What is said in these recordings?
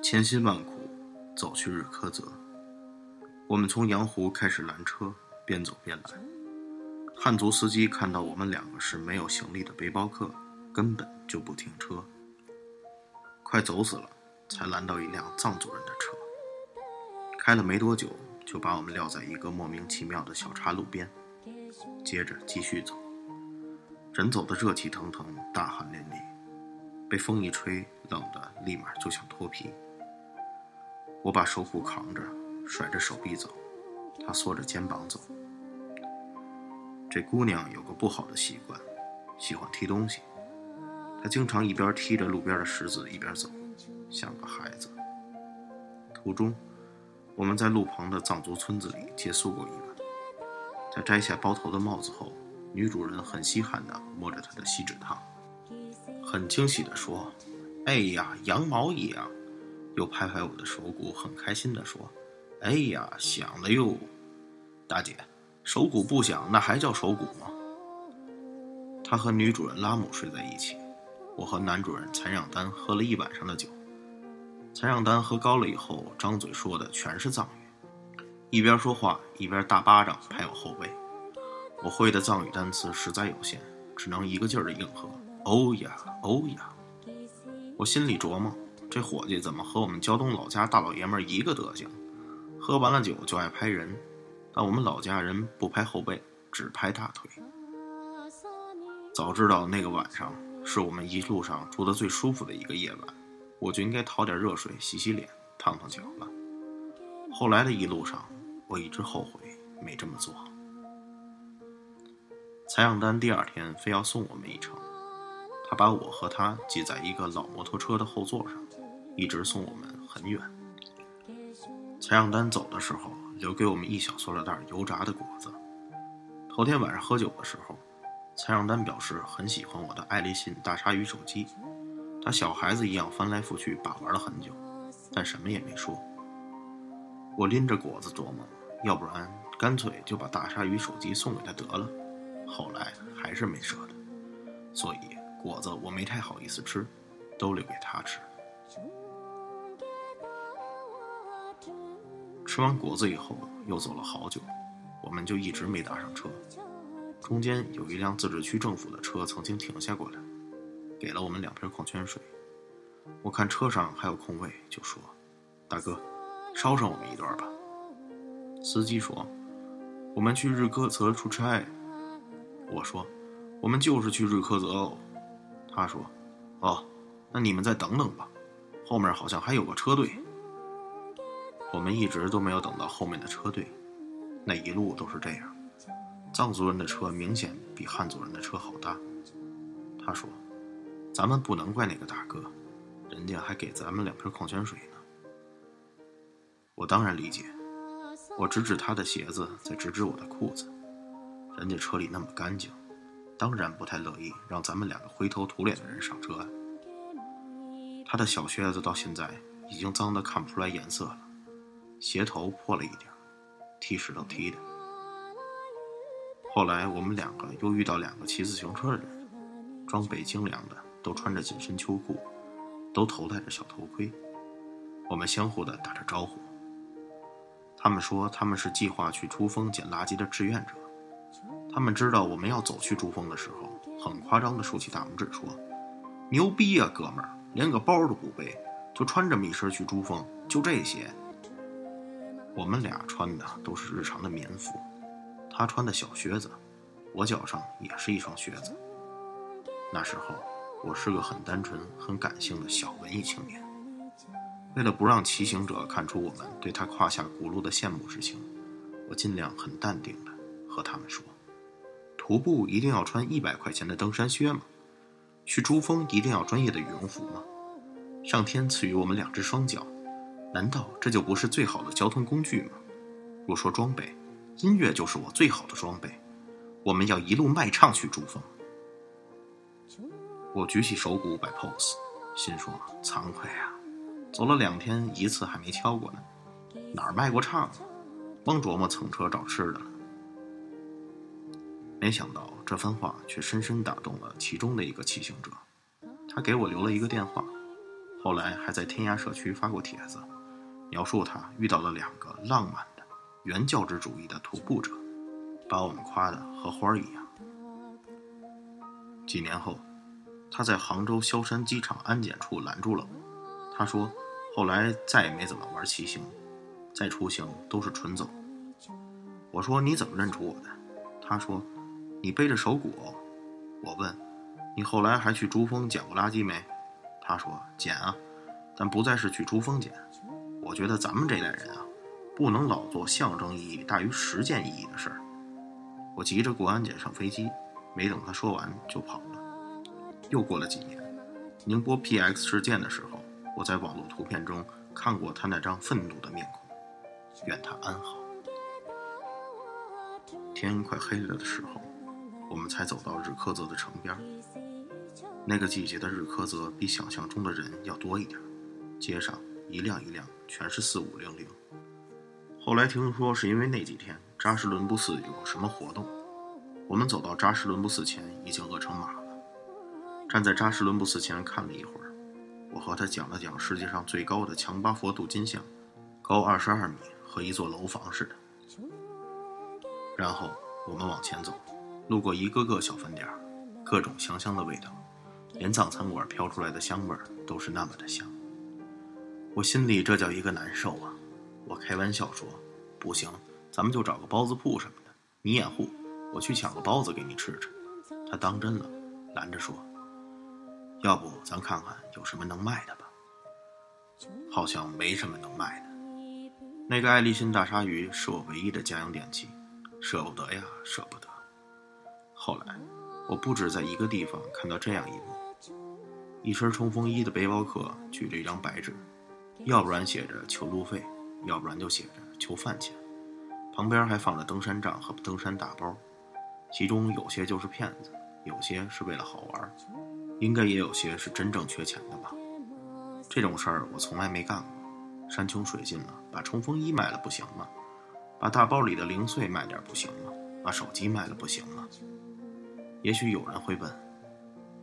千辛万苦走去日喀则，我们从羊湖开始拦车，边走边拦。汉族司机看到我们两个是没有行李的背包客，根本就不停车。快走死了，才拦到一辆藏族人的车。开了没多久，就把我们撂在一个莫名其妙的小岔路边，接着继续走。人走的热气腾腾，大汗淋漓，被风一吹，冷的立马就想脱皮。我把手鼓扛着，甩着手臂走，他缩着肩膀走。这姑娘有个不好的习惯，喜欢踢东西。她经常一边踢着路边的石子一边走，像个孩子。途中，我们在路旁的藏族村子里借宿过一晚。在摘下包头的帽子后，女主人很稀罕地摸着她的锡纸烫，很惊喜地说：“哎呀，羊毛一样。”又拍拍我的手骨，很开心地说：“哎呀，响了哟，大姐，手骨不响，那还叫手骨吗？”他和女主人拉姆睡在一起，我和男主人残让丹喝了一晚上的酒。残让丹喝高了以后，张嘴说的全是藏语，一边说话一边大巴掌拍我后背。我会的藏语单词实在有限，只能一个劲儿的应和：“哦呀，哦呀。”我心里琢磨。这伙计怎么和我们胶东老家大老爷们一个德行？喝完了酒就爱拍人，但我们老家人不拍后背，只拍大腿。早知道那个晚上是我们一路上住的最舒服的一个夜晚，我就应该淘点热水洗洗脸、烫烫脚了。后来的一路上，我一直后悔没这么做。采样单第二天非要送我们一程，他把我和他挤在一个老摩托车的后座上。一直送我们很远。财让丹走的时候，留给我们一小塑料袋油炸的果子。头天晚上喝酒的时候，财让丹表示很喜欢我的爱立信大鲨鱼手机，他小孩子一样翻来覆去把玩了很久，但什么也没说。我拎着果子琢磨，要不然干脆就把大鲨鱼手机送给他得了。后来还是没舍得，所以果子我没太好意思吃，都留给他吃。吃完果子以后，又走了好久，我们就一直没搭上车。中间有一辆自治区政府的车曾经停下过来，给了我们两瓶矿泉水。我看车上还有空位，就说：“大哥，捎上我们一段吧。”司机说：“我们去日喀则出差。”我说：“我们就是去日喀则哦。”他说：“哦，那你们再等等吧，后面好像还有个车队。”我们一直都没有等到后面的车队，那一路都是这样。藏族人的车明显比汉族人的车好搭。他说：“咱们不能怪那个大哥，人家还给咱们两瓶矿泉水呢。”我当然理解，我指指他的鞋子，再指指我的裤子。人家车里那么干净，当然不太乐意让咱们两个灰头土脸的人上车。他的小靴子到现在已经脏得看不出来颜色了。鞋头破了一点踢石头踢的。后来我们两个又遇到两个骑自行车的人，装备精良的，都穿着紧身秋裤，都头戴着小头盔。我们相互的打着招呼。他们说他们是计划去珠峰捡垃圾的志愿者。他们知道我们要走去珠峰的时候，很夸张的竖起大拇指说：“牛逼呀，哥们儿，连个包都不背，就穿这么一身去珠峰，就这些。”我们俩穿的都是日常的棉服，他穿的小靴子，我脚上也是一双靴子。那时候，我是个很单纯、很感性的小文艺青年。为了不让骑行者看出我们对他胯下轱辘的羡慕之情，我尽量很淡定的和他们说：“徒步一定要穿一百块钱的登山靴吗？去珠峰一定要专业的羽绒服吗？上天赐予我们两只双脚。”难道这就不是最好的交通工具吗？若说装备，音乐就是我最好的装备。我们要一路卖唱去珠峰。我举起手鼓摆 pose，心说惭愧啊，走了两天一次还没敲过呢，哪儿卖过唱啊？光琢磨蹭车找吃的了。没想到这番话却深深打动了其中的一个骑行者，他给我留了一个电话。后来还在天涯社区发过帖子，描述他遇到了两个浪漫的原教旨主义的徒步者，把我们夸得和花儿一样。几年后，他在杭州萧山机场安检处拦住了我，他说后来再也没怎么玩骑行，再出行都是纯走。我说你怎么认出我的？他说你背着手鼓。我问你后来还去珠峰捡过垃圾没？他说：“捡啊，但不再是去珠峰捡。我觉得咱们这代人啊，不能老做象征意义大于实践意义的事儿。”我急着过安检上飞机，没等他说完就跑了。又过了几年，宁波 PX 事件的时候，我在网络图片中看过他那张愤怒的面孔。愿他安好。天快黑了的时候，我们才走到日喀则的城边。那个季节的日喀则比想象中的人要多一点，街上一辆一辆全是四五零零。后来听说是因为那几天扎什伦布寺有什么活动，我们走到扎什伦布寺前已经饿成马了。站在扎什伦布寺前看了一会儿，我和他讲了讲世界上最高的强巴佛镀金像，高二十二米，和一座楼房似的。然后我们往前走，路过一个个小饭店，各种香香的味道。连藏餐馆飘出来的香味儿都是那么的香，我心里这叫一个难受啊！我开玩笑说：“不行，咱们就找个包子铺什么的，你掩护，我去抢个包子给你吃吃。”他当真了，拦着说：“要不咱看看有什么能卖的吧？”好像没什么能卖的。那个爱立信大鲨鱼是我唯一的家用电器，舍不得呀，舍不得。后来，我不止在一个地方看到这样一幕。一身冲锋衣的背包客举着一张白纸，要不然写着求路费，要不然就写着求饭钱，旁边还放着登山杖和登山大包，其中有些就是骗子，有些是为了好玩，应该也有些是真正缺钱的吧。这种事儿我从来没干过，山穷水尽了，把冲锋衣卖了不行吗？把大包里的零碎卖点不行吗？把手机卖了不行吗？也许有人会问。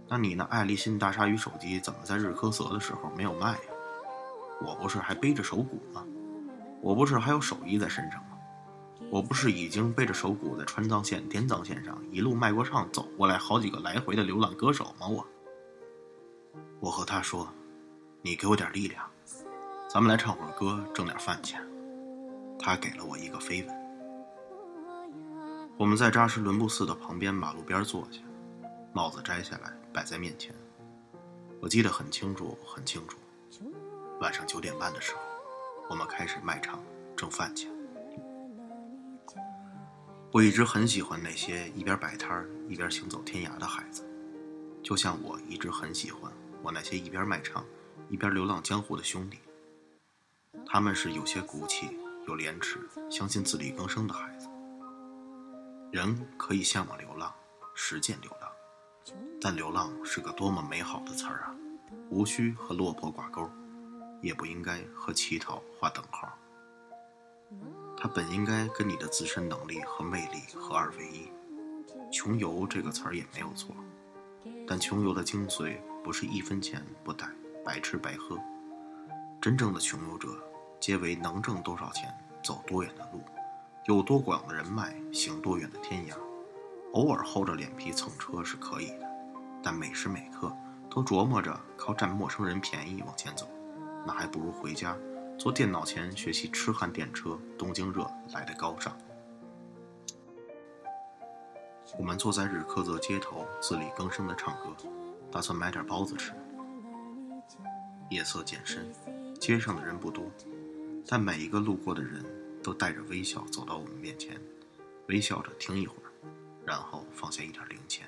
那你那爱立信大鲨鱼手机怎么在日喀则的时候没有卖呀？我不是还背着手鼓吗？我不是还有手艺在身上吗？我不是已经背着手鼓在川藏线、滇藏线上一路卖过唱走过来好几个来回的流浪歌手吗？我，我和他说：“你给我点力量，咱们来唱会儿歌，挣点饭钱。”他给了我一个飞吻。我们在扎什伦布寺的旁边马路边坐下，帽子摘下来。摆在面前，我记得很清楚，很清楚。晚上九点半的时候，我们开始卖唱挣饭钱。我一直很喜欢那些一边摆摊一边行走天涯的孩子，就像我一直很喜欢我那些一边卖唱一边流浪江湖的兄弟。他们是有些骨气、有廉耻、相信自力更生的孩子。人可以向往流浪，实践流浪。但流浪是个多么美好的词儿啊！无需和落魄挂钩，也不应该和乞讨划等号。它本应该跟你的自身能力和魅力合二为一。穷游这个词儿也没有错，但穷游的精髓不是一分钱不带，白吃白喝。真正的穷游者，皆为能挣多少钱，走多远的路，有多广的人脉，行多远的天涯。偶尔厚着脸皮蹭车是可以的，但每时每刻都琢磨着靠占陌生人便宜往前走，那还不如回家坐电脑前学习痴汉电车东京热来的高尚。我们坐在日喀则街头自力更生的唱歌，打算买点包子吃。夜色渐深，街上的人不多，但每一个路过的人都带着微笑走到我们面前，微笑着听一会儿。然后放下一点零钱。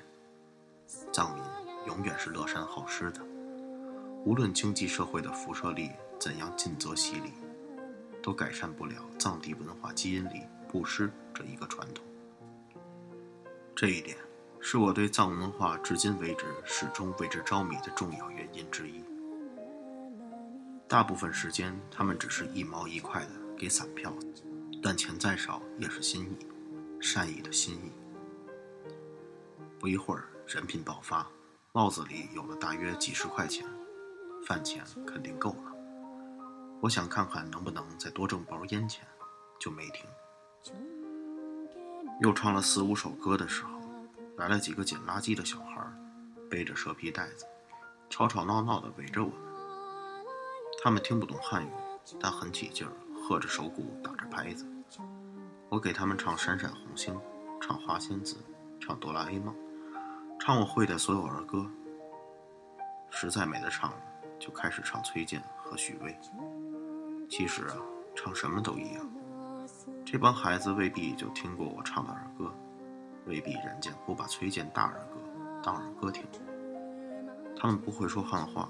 藏民永远是乐善好施的，无论经济社会的辐射力怎样尽责洗礼，都改善不了藏地文化基因里布施这一个传统。这一点是我对藏文化至今为止始终为之着迷的重要原因之一。大部分时间，他们只是一毛一块的给散票，但钱再少也是心意，善意的心意。不一会儿，人品爆发，帽子里有了大约几十块钱，饭钱肯定够了。我想看看能不能再多挣包烟钱，就没停。又唱了四五首歌的时候，来了几个捡垃圾的小孩，背着蛇皮袋子，吵吵闹闹的围着我们。他们听不懂汉语，但很起劲儿，喝着手鼓，打着拍子。我给他们唱《闪闪红星》，唱《花仙子》，唱《哆啦 A 梦》，唱我会的所有儿歌。实在没得唱了，就开始唱崔健和许巍。其实啊，唱什么都一样。这帮孩子未必就听过我唱的儿歌，未必人家不把崔健大儿歌当儿歌听。他们不会说汉话，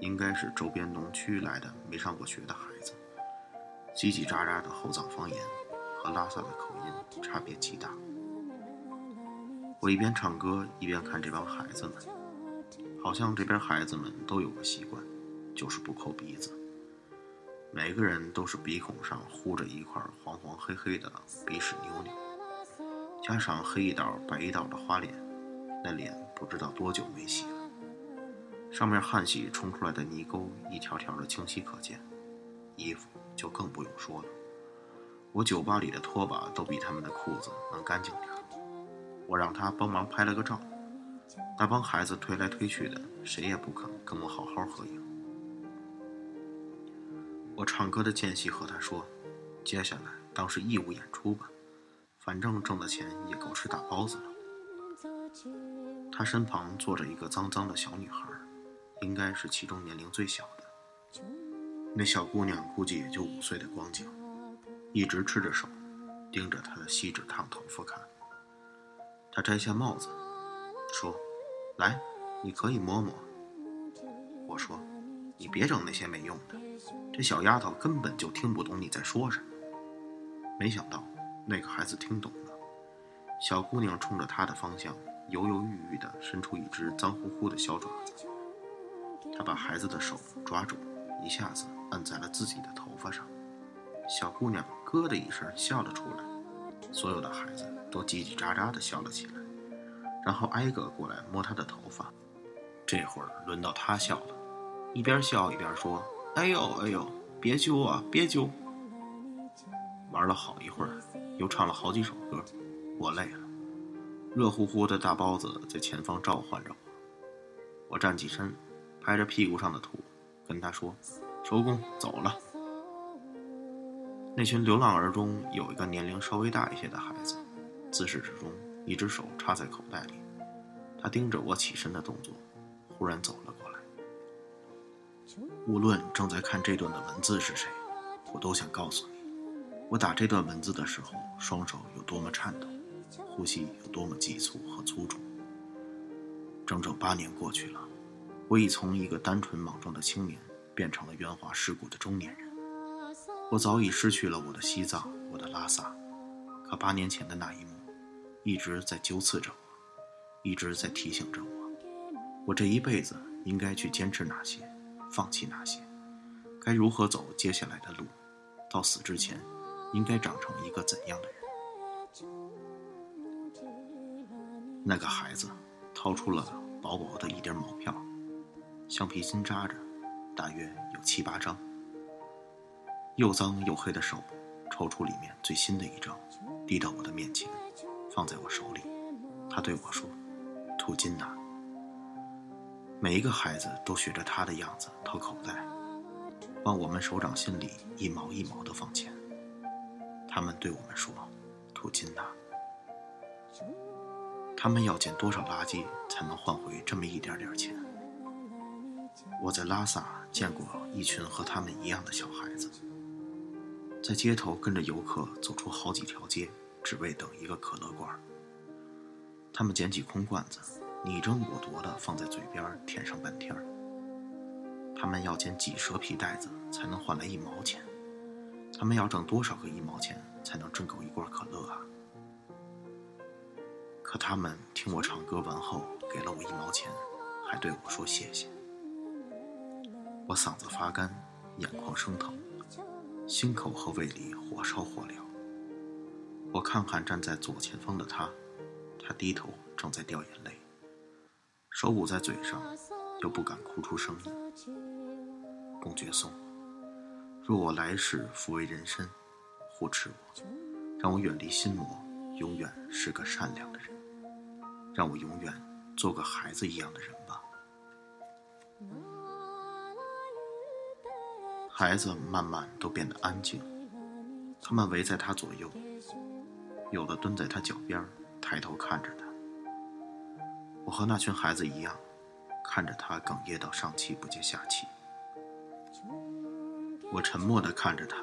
应该是周边农区来的没上过学的孩子，叽叽喳喳的后藏方言和拉萨的口音差别极大。我一边唱歌一边看这帮孩子们，好像这边孩子们都有个习惯，就是不抠鼻子。每个人都是鼻孔上糊着一块黄黄黑黑的鼻屎妞妞，加上黑一道白一道的花脸，那脸不知道多久没洗了，上面汗洗冲出来的泥沟一条条的清晰可见，衣服就更不用说了。我酒吧里的拖把都比他们的裤子能干净点我让他帮忙拍了个照，那帮孩子推来推去的，谁也不肯跟我好好合影。我唱歌的间隙和他说：“接下来当是义务演出吧，反正挣的钱也够吃大包子了。”他身旁坐着一个脏脏的小女孩，应该是其中年龄最小的。那小姑娘估计也就五岁的光景，一直吃着手，盯着他的锡纸烫头发看。他摘下帽子，说：“来，你可以摸摸。”我说：“你别整那些没用的。”这小丫头根本就听不懂你在说什么。没想到那个孩子听懂了，小姑娘冲着他的方向犹犹豫豫地伸出一只脏乎乎的小爪子。她把孩子的手抓住，一下子按在了自己的头发上。小姑娘咯的一声笑了出来，所有的孩子都叽叽喳喳地笑了起来，然后挨个过来摸他的头发。这会儿轮到他笑了，一边笑一边说。哎呦哎呦，别揪啊，别揪！玩了好一会儿，又唱了好几首歌，我累了。热乎乎的大包子在前方召唤着我。我站起身，拍着屁股上的土，跟他说：“收工，走了。”那群流浪儿中有一个年龄稍微大一些的孩子，自始至终一只手插在口袋里，他盯着我起身的动作，忽然走了过来。无论正在看这段的文字是谁，我都想告诉你，我打这段文字的时候，双手有多么颤抖，呼吸有多么急促和粗重。整整八年过去了，我已从一个单纯莽撞的青年，变成了圆滑世故的中年人。我早已失去了我的西藏，我的拉萨，可八年前的那一幕，一直在纠刺着我，一直在提醒着我，我这一辈子应该去坚持哪些。放弃哪些，该如何走接下来的路？到死之前，应该长成一个怎样的人？那个孩子掏出了薄薄的一叠毛票，橡皮筋扎着，大约有七八张。又脏又黑的手抽出里面最新的一张，递到我的面前，放在我手里。他对我说：“土金呐。”每一个孩子都学着他的样子掏口袋，往我们手掌心里一毛一毛的放钱。他们对我们说：“土金呐。”他们要捡多少垃圾才能换回这么一点点钱？我在拉萨见过一群和他们一样的小孩子，在街头跟着游客走出好几条街，只为等一个可乐罐。他们捡起空罐子。你争我夺的放在嘴边舔上半天儿。他们要捡几蛇皮袋子才能换来一毛钱？他们要挣多少个一毛钱才能挣够一罐可乐啊？可他们听我唱歌完后给了我一毛钱，还对我说谢谢。我嗓子发干，眼眶生疼，心口和胃里火烧火燎。我看看站在左前方的他，他低头正在掉眼泪。手捂在嘴上，又不敢哭出声音。公爵颂。若我来世复为人身，护持我，让我远离心魔，永远是个善良的人，让我永远做个孩子一样的人吧。孩子慢慢都变得安静，他们围在他左右，有的蹲在他脚边，抬头看着他。我和那群孩子一样，看着他哽咽到上气不接下气。我沉默地看着他，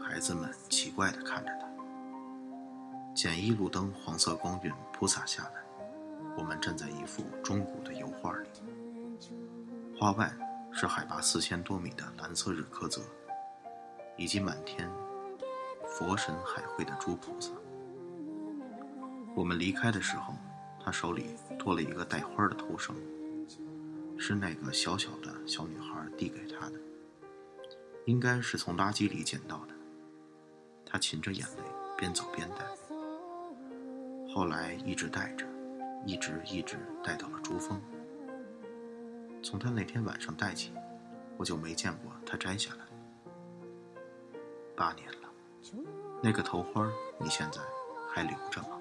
孩子们奇怪地看着他。简易路灯黄色光晕铺洒下来，我们站在一幅中古的油画里，画外是海拔四千多米的蓝色日喀则，以及满天佛神海会的诸菩萨。我们离开的时候。他手里多了一个带花的头绳，是那个小小的小女孩递给他的，应该是从垃圾里捡到的。他噙着眼泪，边走边戴，后来一直戴着，一直一直戴到了珠峰。从他那天晚上戴起，我就没见过他摘下来。八年了，那个头花你现在还留着吗？